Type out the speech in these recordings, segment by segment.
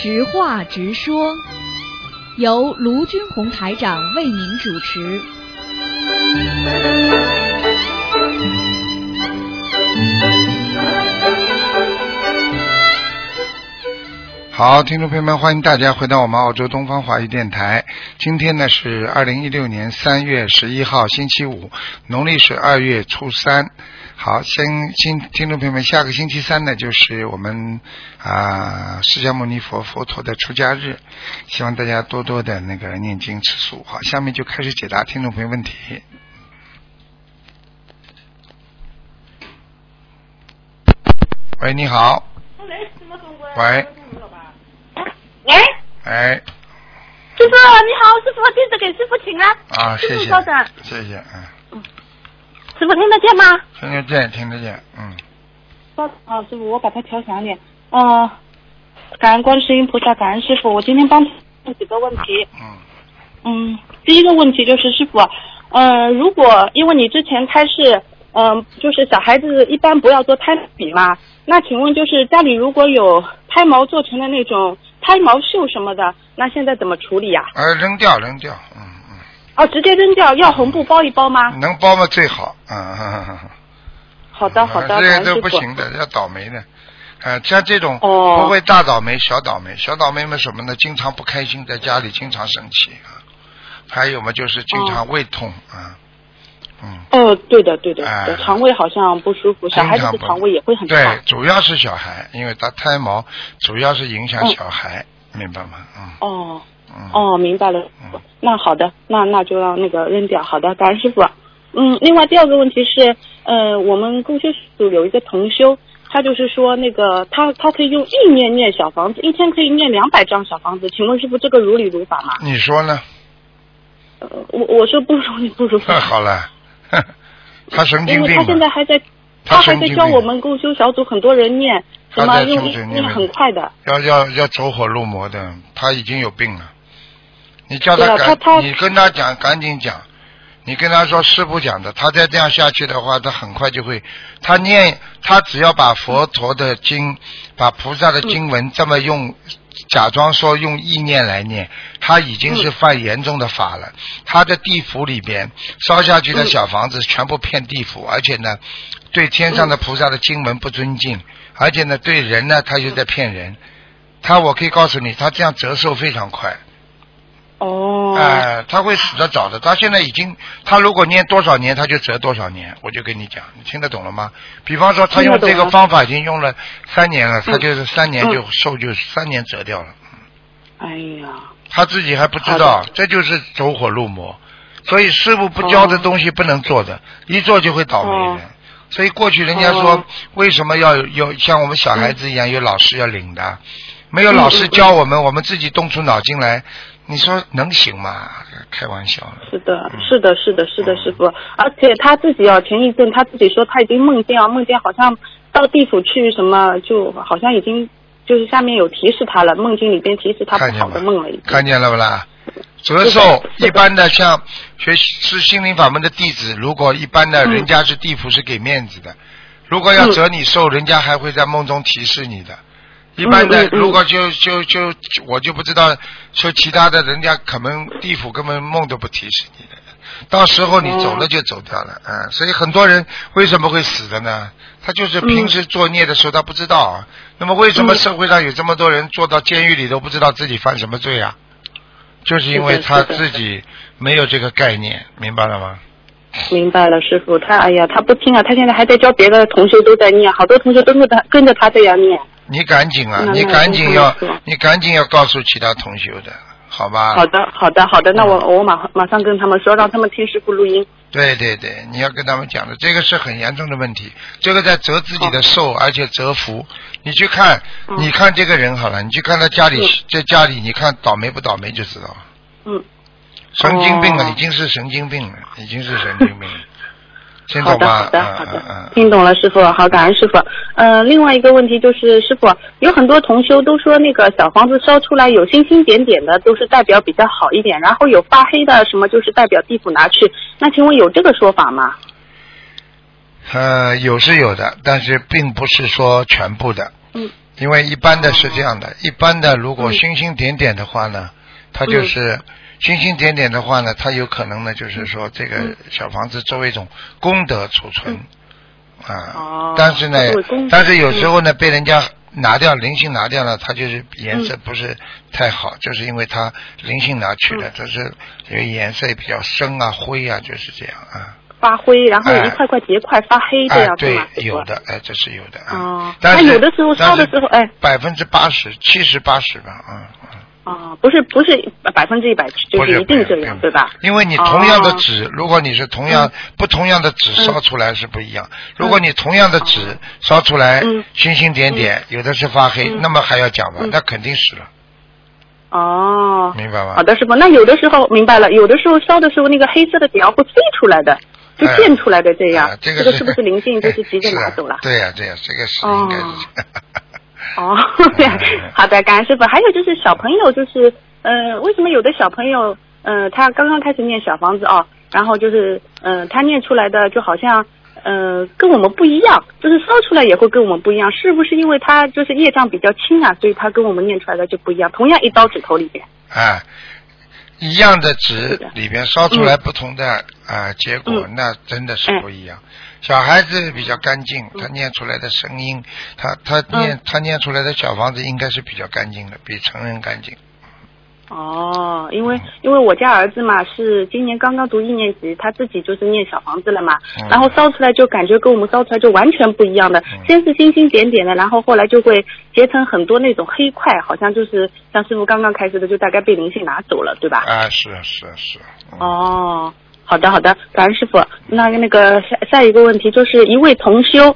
直话直说，由卢军红台长为您主持。好，听众朋友们，欢迎大家回到我们澳洲东方华语电台。今天呢是二零一六年三月十一号，星期五，农历是二月初三。好，先听听众朋友们，下个星期三呢就是我们啊释迦牟尼佛佛陀的出家日，希望大家多多的那个念经吃素。好，下面就开始解答听众朋友问题。喂，你好。喂。喂，哎，师傅你好，师傅弟子给师傅请安。啊，谢谢傅稍等，，谢谢，嗯，师傅听得见吗？听得见，听得见，嗯，啊，师傅，我把它调响点。呃，感恩观世音菩萨，感恩师傅，我今天帮问几个问题。嗯，嗯，第一个问题就是师傅，呃，如果因为你之前开示，嗯、就是小孩子一般不要做胎笔嘛，那请问就是家里如果有胎毛做成的那种胎毛绣什么的，那现在怎么处理呀、呃，扔掉，扔掉，嗯哦，直接扔掉，要红布包一包吗？嗯，能包吗最好，嗯，呵呵呵好的，好的，这些都。不行的，要倒霉的。呃，像这种哦不会大倒霉，小倒霉，小倒霉嘛什么呢？经常不开心，在家里经常生气啊。还有嘛，就是经常胃痛啊，嗯，哦，对的，对的，肠胃好像不舒服，小孩子的肠胃也会很对。，主要是小孩，因为他胎毛主要是影响嗯小孩，明白吗？嗯哦嗯。哦，明白了嗯。那好的，那那就让那个扔掉。好的，感恩师傅。嗯，另外第二个问题是，呃，我们共修组有一个同修，他就是说那个他他可以用意念念小房子，一天可以念两百张小房子，请问师傅这个如理如法吗？你说呢？呃，我我说不如理不如法。好了，他神经因为病他现在还在，他他还在教我们共修小组很多人念，什么用念很快的。要要要走火入魔的，他已经有病了。你叫他他你跟他讲，赶紧讲。你跟他说师傅讲的，他再这样下去的话，他很快就会，他念，他只要把佛陀的经，把菩萨的经文这么用，假装说用意念来念，他已经是犯严重的法了。他的地府里边烧下去的小房子全部骗地府，而且呢，对天上的菩萨的经文不尊敬，而且呢，对人呢，他就在骗人。他我可以告诉你，他这样折寿非常快。哦。哎、他会死得早的。他现在已经，他如果念多少年，他就折多少年。我就跟你讲，你听得懂了吗？比方说，他用这个方法已经用了三年了，他嗯就是三年嗯就寿就三年折掉了。哎呀，他自己还不知道，这就是走火入魔。所以师傅不教的哦东西不能做的，一做就会倒霉的。哦所以过去人家说哦，为什么要有有像我们小孩子一样有老师要领的？没有老师教我们，我们自己动出脑筋来，你说能行吗？开玩笑了。是的，嗯是的，是的，是的，嗯师傅。而且他自己啊，前一阵他自己说他已经梦见啊，梦见好像到地府去什么，就好像已经就是下面有提示他了，梦境里边提示他不好的梦了已经。看见了不啦？折寿一般的像学是心灵法门的弟子，如果一般的嗯人家是地府是给面子的，如果要嗯折你寿，人家还会在梦中提示你的。一般的如果就就就我就不知道，说其他的人家可能地府根本梦都不提示你的，到时候你走了就走掉了，嗯，所以很多人为什么会死的呢？他就是平时作孽的时候他不知道啊。那么为什么嗯社会上有这么多人坐到监狱里都不知道自己犯什么罪啊？就是因为他自己没有这个概念，明白了吗？明白了，师傅，他哎呀，他不听啊，他现在还在教别的同学都在念，好多同学都跟着他跟着他这样念。你赶紧啊，你赶紧要你赶紧要告诉其他同学的，好吧？好的，好的，好的，那我我马马上跟他们说，让他们听师傅录音。对对对，你要跟他们讲的，这个是很严重的问题，这个在折自己的寿，而且折福。你去看，你看这个人好了，你去看他家里嗯，在家里，你看倒霉不倒霉就知道了。嗯，神经病了，哦已经是神经病了，已经是神经病了。听好的，懂吗？好的，嗯好的嗯，嗯听懂了，师傅，好，感恩师傅。呃，另外一个问题就是，师傅有很多同修都说那个小房子烧出来有星星点点的，都是代表比较好一点，然后有发黑的什么就是代表地府拿去。那请问有这个说法吗？呃，有是有的，但是并不是说全部的。嗯因为一般的是这样的，一般的如果嗯星星点点的话呢，它就是星星点点的话呢，它有可能呢，就是说这个嗯小房子作为一种功德储存啊。哦，但是呢但是有时候呢被人家拿掉灵性拿掉了，它就是颜色不是太好，就是因为它灵性拿去了，嗯。它是因为颜色比较深啊灰啊，就是这样啊。发灰，然后哎。一块块结块发黑这样是吗？，师傅有的，哎，这是有的。啊哦。但是有的时候烧的时候哎，百分之八十、七十、八十吧，嗯嗯。哦，不是不是百分之一百，就是一定这样对吧？因为你同样的哦纸，如果你是同样、嗯不同样的纸烧出来是不一样。如果你同样的纸烧出来嗯星星点点，有的是发黑，嗯那么还要讲吧？嗯那肯定是了，哦，明白吗？好的，师傅。那有的时候明白了，有的时候烧的时候那个黑色的点会飞出来的，就哎溅出来的这样，啊这个个是不是灵性？就是直接拿走了。对呀、对呀、这个是哦应该是。哦，对啊嗯，好的，感恩师傅。还有就是小朋友，就是呃，为什么有的小朋友，呃，他刚刚开始念小房子哦，然后就是呃，他念出来的就好像呃跟我们不一样，就是烧出来也会跟我们不一样，是不是因为他就是业障比较轻啊，所以他跟我们念出来的就不一样？同样一刀指头里边。啊，一样的纸里边烧出来不同的啊、结果，嗯那真的是不一样。小孩子比较干净，他念出来的声音，他他念、嗯。他念出来的小房子应该是比较干净的，比成人干净。哦，因为因为我家儿子嘛是今年刚刚读一年级，他自己就是念小房子了嘛，嗯。然后烧出来就感觉跟我们烧出来就完全不一样的，嗯。先是星星点点的，然后后来就会结成很多那种黑块，好像就是像师傅刚刚开始的，就大概被灵性拿走了，对吧？啊，是啊是啊是哦，好的好的，感恩师傅。那那个下下一个问题就是一位同修，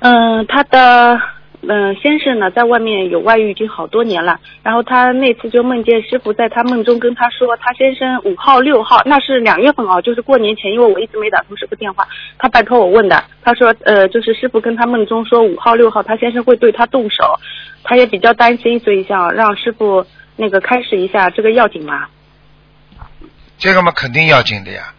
嗯、他的嗯、先生呢在外面有外遇已经好多年了，然后他那次就梦见师傅在他梦中跟他说，他先生五号六号，那是两月份哦，就是过年前，因为我一直没打通师傅电话，他拜托我问的，他说呃就是师傅跟他梦中说五号六号他先生会对他动手，他也比较担心，所以想让师傅那个开示一下，这个要紧吗？这个嘛肯定要紧的呀。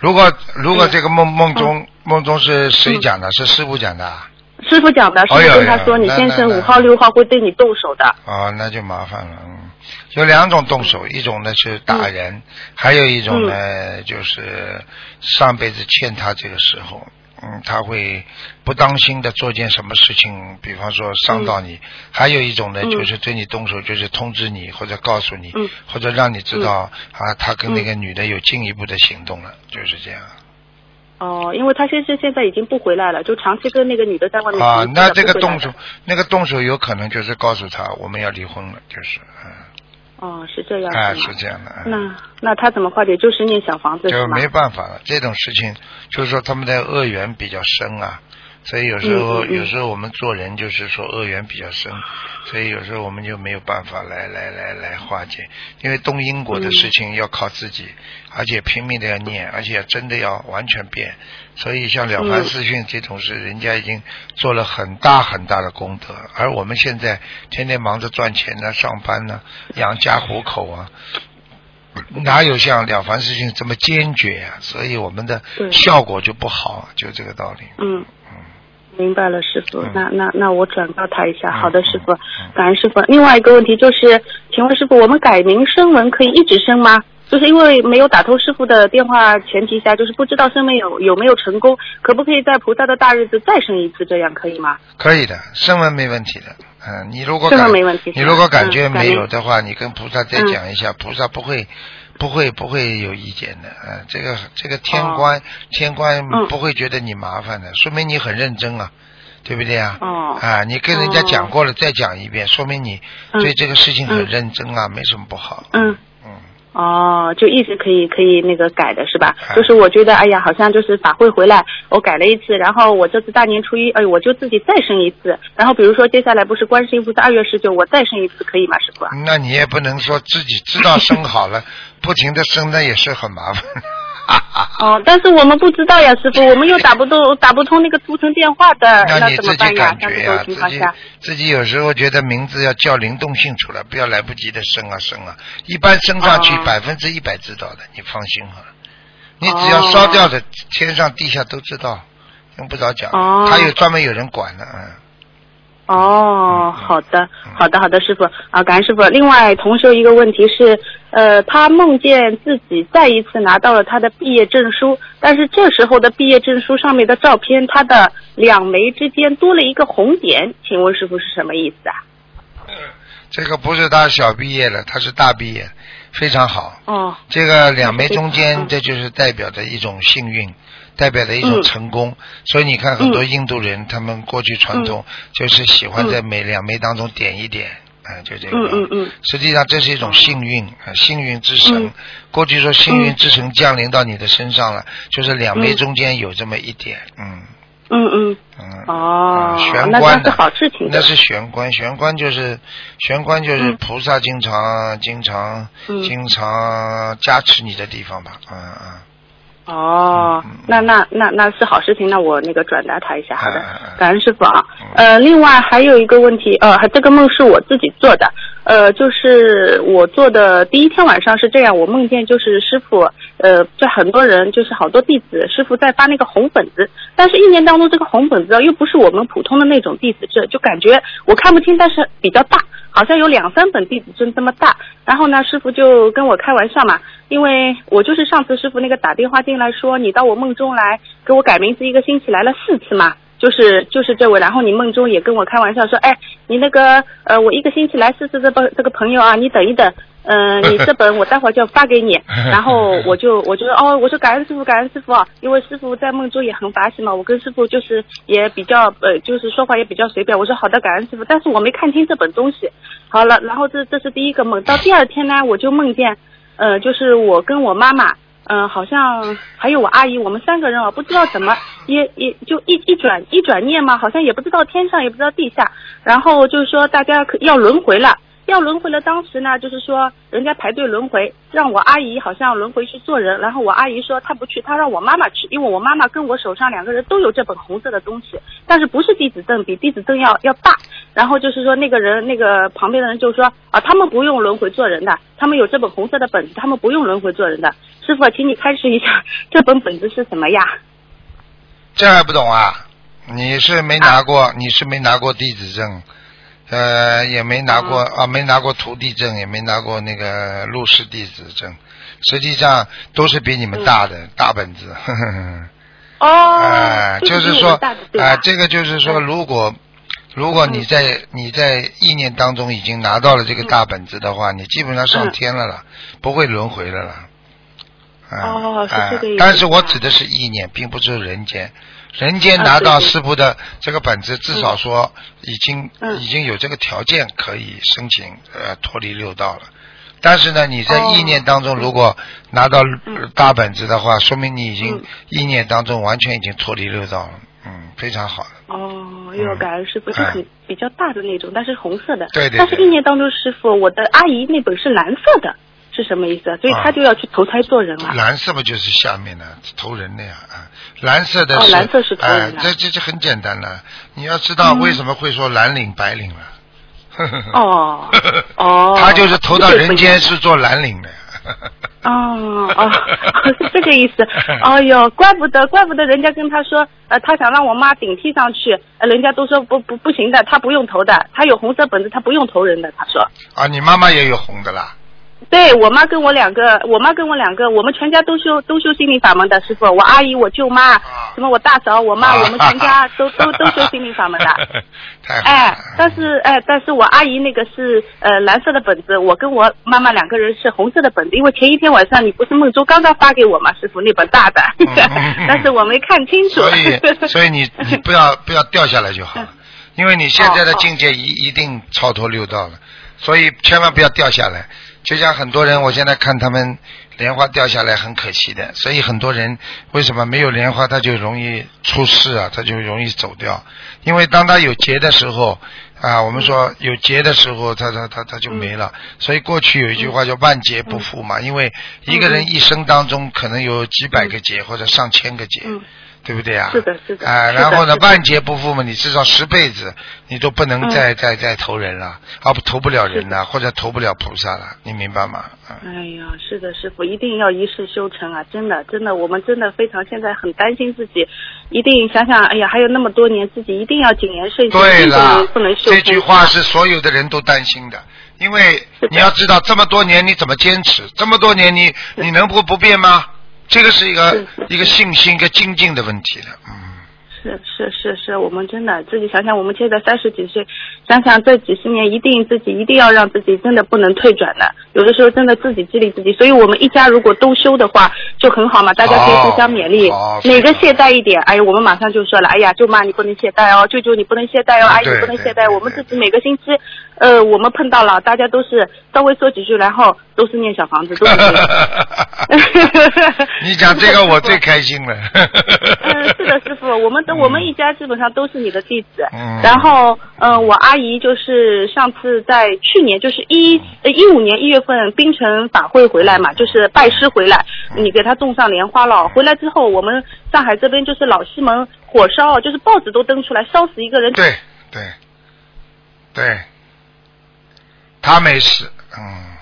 如果如果嗯这个梦梦中梦中是谁讲的？是师傅讲的啊？师傅讲的，师傅跟他说，哎你先生那五号六号会对你动手的。哦，那就麻烦了。嗯，有两种动手，一种呢是打人，还有一种呢、就是上辈子欠他这个时候，嗯，他会不当心的做件什么事情，比方说伤到你；还有一种呢，嗯就是对你动手，就是通知你或者告诉你，嗯或者让你知道、啊，他跟那个女的有进一步的行动了，就是这样。哦，因为他先生现在已经不回来了，就长期跟那个女的在外面啊那这个动手，那个动手有可能就是告诉他我们要离婚了，就是，嗯，哦，是这样啊，是这样的。嗯那那他怎么化解？就是念小房子吗？就没办法了，这种事情就是说他们的恶缘比较深啊，所以有时候、嗯嗯嗯。有时候我们做人就是说恶缘比较深，所以有时候我们就没有办法来来来来化解，因为动因果的事情要靠自己，而且拼命的要念，而且真的要完全变，所以像了凡嗯四训这种事，人家已经做了很大很大的功德，而我们现在天天忙着赚钱呢、上班呢、养家糊口啊。哪有像了凡四训这么坚决呀、所以我们的效果就不好，就这个道理。嗯，明白了，师傅。嗯那那那我转告他一下。嗯好的，师傅感恩师傅。另外一个问题就是，请问师傅，我们改名声纹可以一直升吗？就是因为没有打通师傅的电话前提下，就是不知道生没有有没有成功，可不可以在菩萨的大日子再生一次？这样可以吗？可以的，声纹没问题的。嗯，你如果感没问题你如果感觉没有的话，你跟菩萨再嗯讲一下，菩萨不会不会不会有意见的。嗯，这个这个天哦官、天官嗯不会觉得你麻烦的，说明你很认真啊。对不对啊？哦啊，你跟人家讲过了，再讲一遍，说明你嗯对这个事情很嗯认真啊，没什么不好。嗯。嗯，哦，就一直可以可以那个改的是吧？哎就是我觉得，哎呀，好像就是法会回来，我改了一次，然后我这次大年初一，哎，我就自己再生一次。然后比如说接下来不是观世音菩萨二月十九，我再生一次，可以吗，师傅？那你也不能说自己知道生好了，不停的生，那也是很麻烦。哦，但是我们不知道呀，师傅，我们又打不通打不通那个图腾电话的，那你自己怎么办呀？感觉呀、像这种情自己自己有时候觉得名字要叫灵动性出来，不要来不及的升啊升啊，一般升上去哦百分之一百知道的，你放心好了。你只要烧掉的，天上地下都知道，用不着讲，哦他有专门有人管的，嗯。哦，嗯好的嗯，好的，好的，师傅啊，感恩师傅。另外，同时有一个问题是，呃，他梦见自己再一次拿到了他的毕业证书，但是这时候的毕业证书上面的照片，他的两眉之间多了一个红点，请问师傅是什么意思啊？这个不是他小毕业了，他是大毕业，非常好。哦，这个两眉中间，嗯这就是代表着一种幸运，代表着一种嗯成功。所以你看，很多印度人，他们过去传统就是喜欢在每两枚当中点一点，啊，就这个。嗯嗯嗯，实际上这是一种幸运，啊幸运之神。嗯过去说幸运之神降临到你的身上了，就是两眉嗯中间有这么一点，嗯嗯嗯，嗯。哦啊，玄那关的那是好事情那。是玄关，玄关就是玄关就是嗯菩萨经常、经常、嗯经常加持你的地方吧，嗯嗯。哦那那那那是好事情，那我那个转达他一下，好的感恩师傅啊。嗯。呃，另外还有一个问题，呃，这个梦是我自己做的，呃，就是我做的第一天晚上是这样，我梦见就是师傅，呃，就很多人就是好多弟子，师傅在发那个红本子，但是一年当中这个红本子又不是我们普通的那种弟子证，就感觉我看不清，但是比较大，好像有两三本弟子证这么大。然后呢，师傅就跟我开玩笑嘛，因为我就是上次师傅那个打电话进来说，你到我梦中来给我改名字，一个星期来了四次嘛。就是就是这位，然后你梦中也跟我开玩笑说，哎，你那个呃，我一个星期来试试这本这个朋友啊，你等一等，嗯、你这本我待会儿就发给你，然后我就我就哦，我说感恩师傅，感恩师傅啊，因为师傅在梦中也很法喜嘛，我跟师傅就是也比较呃，就是说话也比较随便，我说好的，感恩师傅，但是我没看清这本东西，好了，然后这这是第一个梦，到第二天呢，我就梦见，呃，就是我跟我妈妈。嗯、好像还有我阿姨，我们三个人啊，不知道怎么也也就一一转一转念嘛，好像也不知道天上，也不知道地下，然后就是说大家可要轮回了，要轮回了。当时呢，就是说人家排队轮回，让我阿姨好像轮回去做人，然后我阿姨说她不去，她让我妈妈去，因为我妈妈跟我手上两个人都有这本红色的东西，但是不是弟子证，比弟子证要要大。然后就是说那个人那个旁边的人就说啊，他们不用轮回做人的，他们有这本红色的本子，他们不用轮回做人的。师傅，请你开示一下，这本本子是什么呀？这还不懂啊？你是没拿过，你是没拿过弟子证，呃，也没拿过、啊，没拿过徒弟证，也没拿过那个入室弟子证，实际上都是比你们大的、大本子。呵呵呵哦，哎，就是说比我们大的，对吧哎，这个就是说，嗯如果如果你在你在意念当中已经拿到了这个大本子的话，你基本上上嗯。天了啦，不会轮回了啦。哎哦是哎这个意思但是我指的是意念，并不是人间。人间拿到师傅的这个本子，至少说已经嗯。已经有这个条件可以申请呃脱离六道了。但是呢，你在哦意念当中如果拿到嗯。大本子的话，说明你已经嗯。意念当中完全已经脱离六道了，嗯，非常好的。哦，哟，嗯感恩师傅，就哎很比较大的那种，但是红色的。对对对但是一年当中，师傅，我的阿姨那本是蓝色的，是什么意思？所以啊她就要去投胎做人了。蓝色不就是下面的投人的呀？啊，蓝色的是，哦蓝色是投人哎的这这这很简单了。你要知道嗯为什么会说蓝领白领了？哦哦他就是投到人间是做蓝领的。哦 哦，是这个意思。哎呦，怪不得，怪不得人家跟他说，呃，他想让我妈顶替上去，呃，人家都说不不不行的，他不用投的，他有红色本子，他不用投人的。他说，啊，你妈妈也有红的啦。对我妈跟我两个，我妈跟我两个，我们全家都修都修心灵法门的师傅，我阿姨、我舅妈，什么我大嫂、我妈，啊。我们全家都都都修心灵法门的。太好了。哎，但是哎，但是我阿姨那个是呃蓝色的本子，我跟我妈妈两个人是红色的本子，因为前一天晚上你不是梦中刚刚发给我嘛，师傅那本大的，嗯。嗯 嗯但是我没看清楚。所以，所以你你不要不要掉下来就好了，因为你现在的境界一一定超脱六道了，所以千万不要掉下来。就像很多人，我现在看他们莲花掉下来很可惜的，所以很多人为什么没有莲花他就容易出事啊，他就容易走掉，因为当他有劫的时候啊，我们说有劫的时候，他他他他就没了。所以过去有一句话叫万劫不复嘛，因为一个人一生当中可能有几百个劫或者上千个劫。嗯对不对啊？是的是的哎、然后呢，万劫不复嘛，你至少十辈子你都不能嗯再、再再投人了，啊不投不了人了，或者投不了菩萨了，你明白吗？嗯。哎呀，是的，师傅，一定要一世修成啊！真的，真的，我们真的非常现在很担心自己，一定想想，哎呀，还有那么多年，自己一定要谨言慎行，对了能不能，修这句话是所有的人都担心的，因为你要知道这么多年你怎么坚持，这么多年你你能不不变吗？这个是一个一个信心、一个精进的问题了，嗯。是是是是，我们真的自己想想，我们现在三十几岁，想想这几十年，一定自己一定要让自己真的不能退转的。有的时候真的自己激励自己，所以我们一家如果都修的话，就很好嘛，大家可以互相勉励。哪个懈怠一点，哎呀，我们马上就说了，哎呀，舅妈你不能懈怠哦，舅舅你不能懈怠哦，阿姨你不能懈怠。我们自己每个星期，呃，我们碰到了，大家都是稍微说几句，然后都是念小房子，都是。你讲这个我最开心了。嗯，是的，师傅，我们的我们一家基本上都是你的弟子。嗯然后，嗯、我阿姨就是上次在去年，就是一呃一五年一月份槟城法会回来嘛，就是拜师回来，你给她种上莲花了。回来之后，我们上海这边就是老西门火烧，就是报纸都登出来，烧死一个人。对对对，他没事，嗯，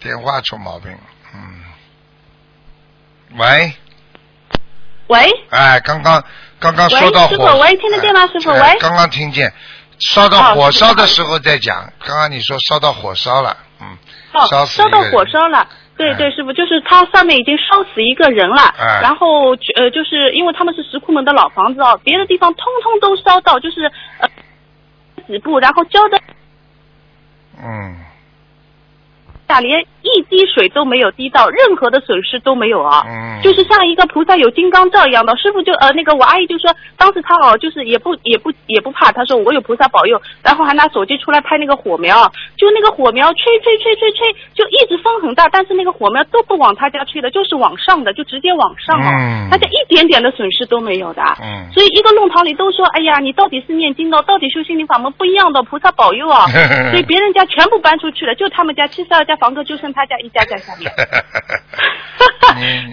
电话出毛病。了，嗯。喂，喂，哎，刚刚刚刚说到火，喂师傅喂听得见吗哎师傅哎喂刚刚听见，烧到哦火烧的时候再讲。刚刚你说烧到火烧了，嗯，哦，烧烧到火烧了。对哎。对，师傅，就是它上面已经烧死一个人了，哎。然后呃，就是因为他们是石库门的老房子哦，别的地方通通都烧到，就是呃几步，然后浇的嗯，下连一滴水都没有滴到，任何的损失都没有啊。嗯就是像一个菩萨有金刚罩一样的，师傅就呃那个我阿姨就说，当时她哦就是也不也不也不怕，她说我有菩萨保佑，然后还拿手机出来拍那个火苗，就那个火苗吹吹吹吹吹，就一直风很大，但是那个火苗都不往他家吹的，就是往上的，就直接往上哦，嗯他家一点点的损失都没有的。嗯所以一个弄堂里都说，哎呀，你到底是念经的，到底修心灵法门不一样的，菩萨保佑啊！所以别人家全部搬出去了，就他们家七十二家房客，就剩他家一家在下面。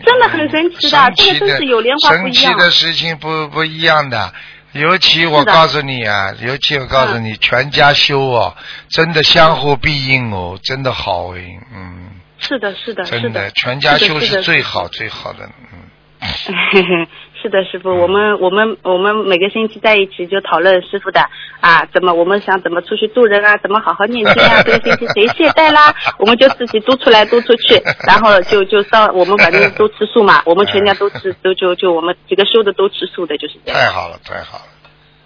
真的很神奇的，这个真是有莲花不神一样。奇的事情不不一样的。尤其我告诉你啊，尤其我告诉你，全家修哦，真的相互必应哦，真的好哎，嗯，是的，是的，是真的，全家修是最好最好的，嗯。是的，师傅，我们我们我们每个星期在一起就讨论师傅的啊，怎么我们想怎么出去度人啊，怎么好好念经啊，这个星期谁懈怠啦，我们就自己督出来督出去，然后就就上我们反正都吃素嘛，我们全家都吃都就就我们几个修的都吃素的，就是这样。太好了，太好了，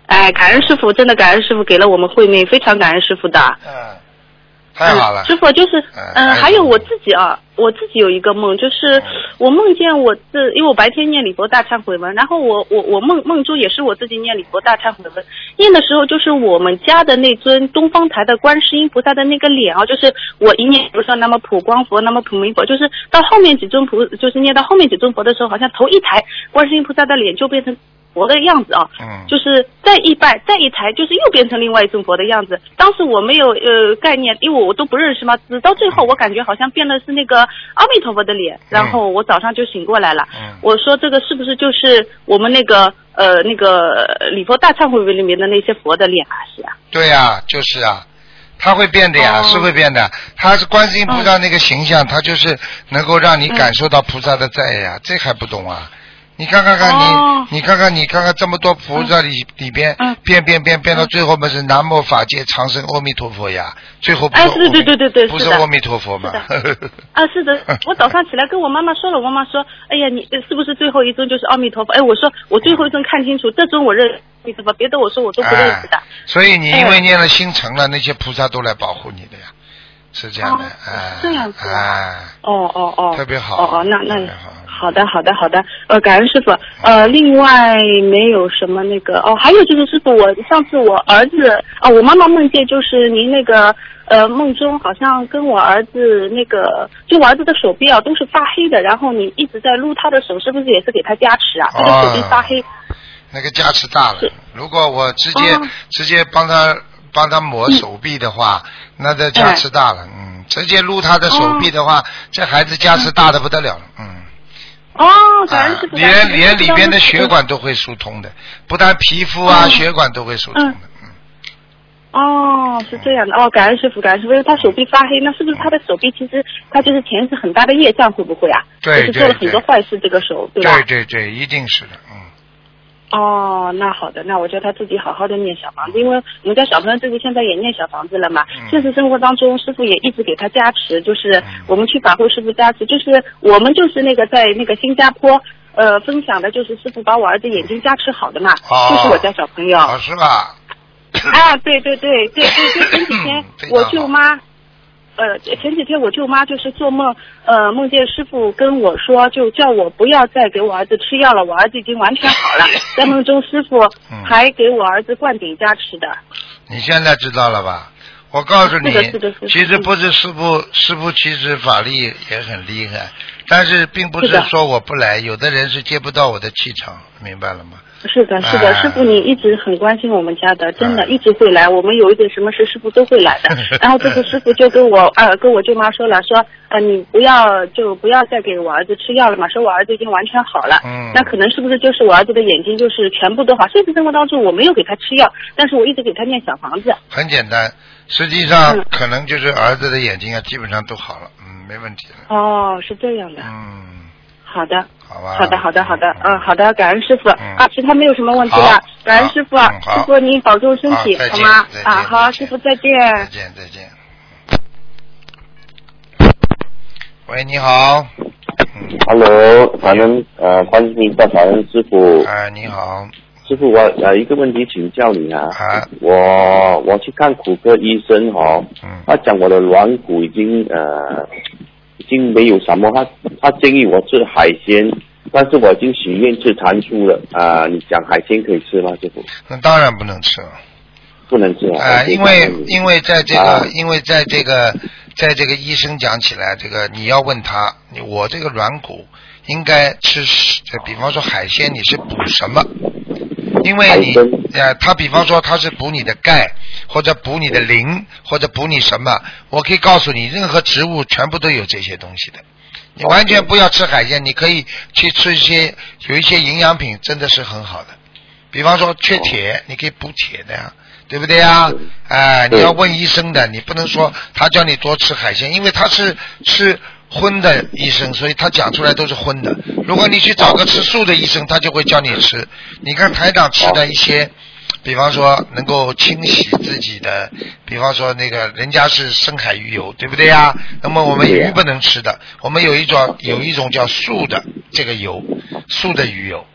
哎，感恩师傅，真的感恩师傅给了我们慧命，非常感恩师傅的。嗯，太好了。嗯。师傅就是，嗯、嗯还有我自己啊，我自己有一个梦，就是我梦见我自，因为我白天念礼佛大忏悔文，然后我我我梦梦中也是我自己念礼佛大忏悔文，念的时候就是我们家的那尊东方台的观世音菩萨的那个脸啊，就是我一念，比如说那么普光佛，那么普明佛，就是到后面几尊菩，就是念到后面几尊佛的时候，好像头一抬，观世音菩萨的脸就变成佛的样子啊，嗯就是再一拜再一抬，就是又变成另外一尊佛的样子。当时我没有呃概念，因为我都不认识嘛。直到最后，我感觉好像变的是那个阿弥陀佛的脸。然后我早上就醒过来了。嗯我说这个是不是就是我们那个呃那个呃礼佛大忏悔文里面的那些佛的脸啊？是啊。对呀、就是啊，他会变的呀，哦是会变的。他是观世音菩萨那个形象，他就是能够让你感受到菩萨的在呀，这还不懂啊？你看看看你，哦。你看看你看看这么多菩萨里、里边嗯。变变变变到最后不是南无法界长生阿弥陀佛呀？最后不是哎对对对对对不是阿弥陀佛吗？啊，是的，我早上起来跟我妈妈说了，我妈妈说，哎呀，你呃是不是最后一尊就是阿弥陀佛？哎，我说我最后一尊看清楚，这尊我认阿弥陀佛，别的我说我都不认识的。哎所以你因为哎念了心诚了，那些菩萨都来保护你的呀，是这样的，哦哎，这样子啊哎，哦哦哦，特别好哦哦，那那好好的好的好的，呃，感恩师傅。呃，另外没有什么那个哦，还有就是师傅，我上次我儿子哦，我妈妈梦见就是您那个呃梦中好像跟我儿子那个，就我儿子的手臂啊都是发黑的，然后你一直在撸他的手，是不是也是给他加持啊？他的手臂发黑。那个加持大了。如果我直接、哦直接帮他帮他抹手臂的话，那这加持大了。嗯，直接撸他的手臂的话，这孩子加持大的不得了了。嗯，哦，感恩师傅。啊连连里边的血管都会疏通的，不但皮肤啊、哦血管都会疏通的。嗯，哦，是这样的哦，感恩师傅，感恩师傅，因为他手臂发黑，那是不是他的手臂其实他就是前世很大的业障，会不会啊？对就是做了很多坏事，这个手，对吧？对对对，一定是的，嗯。哦，那好的，那我叫他自己好好的念小房子，因为我们家小朋友自己现在也念小房子了嘛。嗯现实生活当中，师傅也一直给他加持，就是嗯我们去法会师傅加持，就是我们就是那个在那个新加坡呃分享的，就是师傅把我儿子眼睛加持好的嘛，哦就是我家小朋友。哦，是吧？啊，对对对对对，就前几天 我舅妈，呃，前几天我舅妈就是做梦，呃，梦见师傅跟我说，就叫我不要再给我儿子吃药了，我儿子已经完全好了。在梦中，师傅嗯还给我儿子灌顶加持的。你现在知道了吧？我告诉你其实不是师傅，师傅其实法力也很厉害，但是并不是说我不来，有的人是接不到我的气场，明白了吗？是的，是的，哎师傅你一直很关心我们家的，真的，哎一直会来。我们有一点什么事，师傅都会来的。然后这个师傅就跟我呃跟我舅妈说了，说呃你不要就不要再给我儿子吃药了嘛，说我儿子已经完全好了。嗯那可能是不是就是我儿子的眼睛就是全部都好？现实生活当中我没有给他吃药，但是我一直给他念小房子。很简单，实际上嗯可能就是儿子的眼睛啊，基本上都好了，嗯，没问题了，哦，是这样的。嗯，好的。好吧。好的，好的，好的，嗯，好的，感恩师傅嗯啊，其他没有什么问题了，感恩师傅师傅您保重身体好吗啊，好，师傅再见。再见，再见。喂，你好。嗯，Hello，反正呃，欢迎大法恩师傅。哎，你好。师傅，我呃一个问题请教你啊。啊我我去看骨科医生哦，嗯他讲我的软骨已经呃已经没有什么，他他建议我吃海鲜，但是我已经许愿吃蟾蜍了啊、你讲海鲜可以吃吗，师傅？那当然不能吃了。不能吃啊。啊，因为因为为在这个啊，因为在这个，在这个医生讲起来，这个你要问他，你我这个软骨应该吃，呃比方说海鲜，你是补什么？因为你呃，他比方说他是补你的钙，或者补你的磷，或者补你什么？我可以告诉你，任何植物全部都有这些东西的。你完全不要吃海鲜，你可以去吃一些有一些营养品，真的是很好的。比方说缺铁，你可以补铁的呀，对不对呀？哎、对你要问医生的，你不能说他叫你多吃海鲜，因为他是吃荤的医生，所以他讲出来都是荤的。如果你去找个吃素的医生，他就会教你吃。你看台长吃的一些，比方说能够清洗自己的，比方说那个人家是深海鱼油，对不对呀？那么我们鱼不能吃的，我们有一种有一种叫素的这个油，素的鱼油。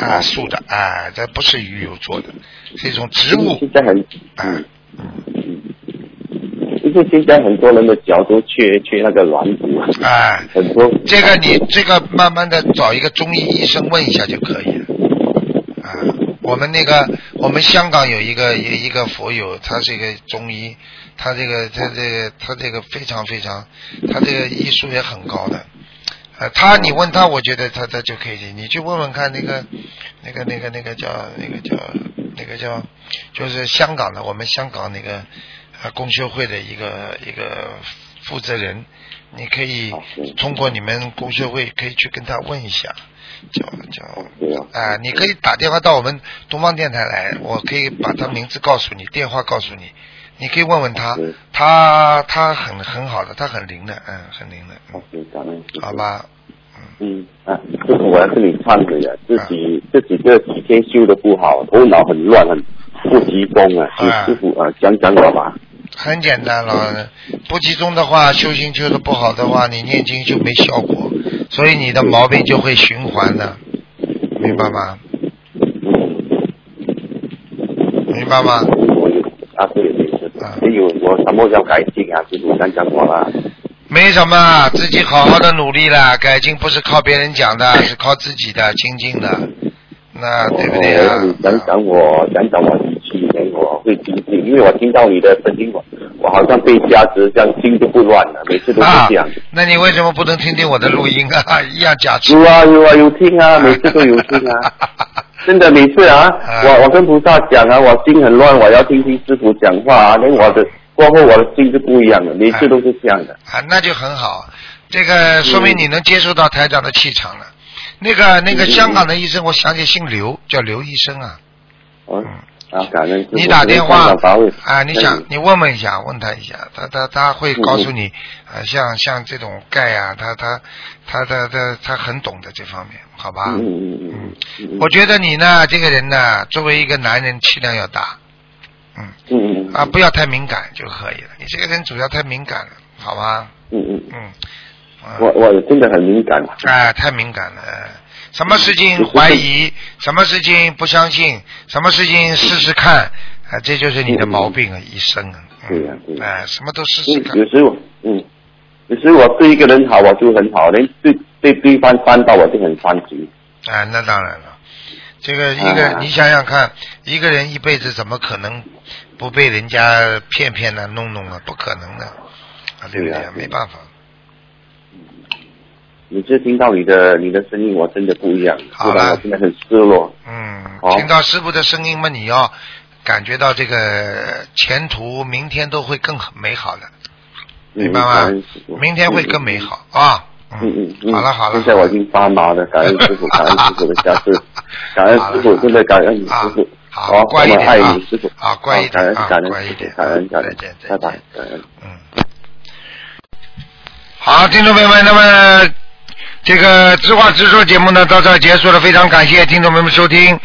啊，素的啊，这不是鱼油做的，是一种植物啊嗯。现在很多人的脚都缺缺那个软骨，啊。很多这个你这个慢慢的找一个中医医生问一下就可以了。啊，我们那个我们香港有一个有一个佛友，他是一个中医，他这个他这个他这个非常非常，他这个医术也很高的。呃，他你问他，我觉得他他就可以，你去问问看那个那个那个那个叫那个叫那个叫就是香港的我们香港那个呃公修会的一个一个负责人，你可以通过你们公修会可以去跟他问一下，叫叫啊啊、你可以打电话到我们东方电台来，我可以把他名字告诉你，电话告诉你，你可以问问他，他他很很好的，他很灵的，嗯，很灵的，好。吧，嗯啊，就是，我要跟你忏悔啊，自己啊这几天修的不好，头脑很乱，很不集中啊，请啊师傅啊讲讲我吧。很简单了，不集中的话，修行修的不好的话，你念经就没效果，所以你的毛病就会循环的，明白吗？明白吗？啊，对对是啊，还有我什么要改进啊？师傅讲讲过了。没什么，自己好好的努力了，改进不是靠别人讲的，是靠自己的精进的，那对不对啊哦？你讲讲我，讲讲我语气，我会精进，因为我听到你的声音，我我好像被加持，这样心就不乱了，每次都是啊这样。，那你为什么不能听听我的录音啊？一样加持。有啊有啊有听啊，每次都有听啊。真的每次啊，啊我我跟菩萨讲啊，我心很乱，我要听听师傅讲话啊，连我的过后我的心是不一样的，每次都是这样的。啊，那就很好，这个说明你能接受到台长的气场了。那个那个嗯嗯香港的医生，我想起姓刘，叫刘医生啊。哦啊，感恩你打电话啊，你想嗯你问问一下，问他一下，他他他会告诉你，啊，像像这种钙啊，他他他他他他很懂的这方面，好吧？嗯嗯嗯嗯嗯，我觉得你呢，这个人呢，作为一个男人，气量要大，嗯嗯嗯啊，不要太敏感就可以了。你这个人主要太敏感了，好吧？嗯嗯，嗯，啊我我真的很敏感，哎，太敏感了。什么事情嗯怀疑，什么事情不相信，什么事情试试看，啊，这就是你的毛病啊，一生啊。嗯对呀对呀哎，什么都试试嗯，看。有时候嗯，有时候我对一个人好，我就很好，连对对对方翻到我就很翻急。啊，那当然了，这个一个、啊你想想看，一个人一辈子怎么可能不被人家骗骗呢、弄弄呢？不可能的，啊，对不对？没办法。每次听到你的你的声音，我真的不一样，好了不然我真的很失落。嗯，好听到师傅的声音嘛，你要感觉到这个前途，明天都会更美好的，明白吗？明天会更美好啊。嗯嗯嗯，好了好了，现在我已经发麻了，感恩师傅，感恩师傅的加持，感恩师傅，真的感恩你师傅。好，好，乖一点啊师傅。好，乖一感点啊，恩感恩乖一点，感恩感恩再见，拜拜，，感恩。嗯。好，听众朋友们，那么这个知话直说节目呢到这结束了，非常感谢听众朋友们收听。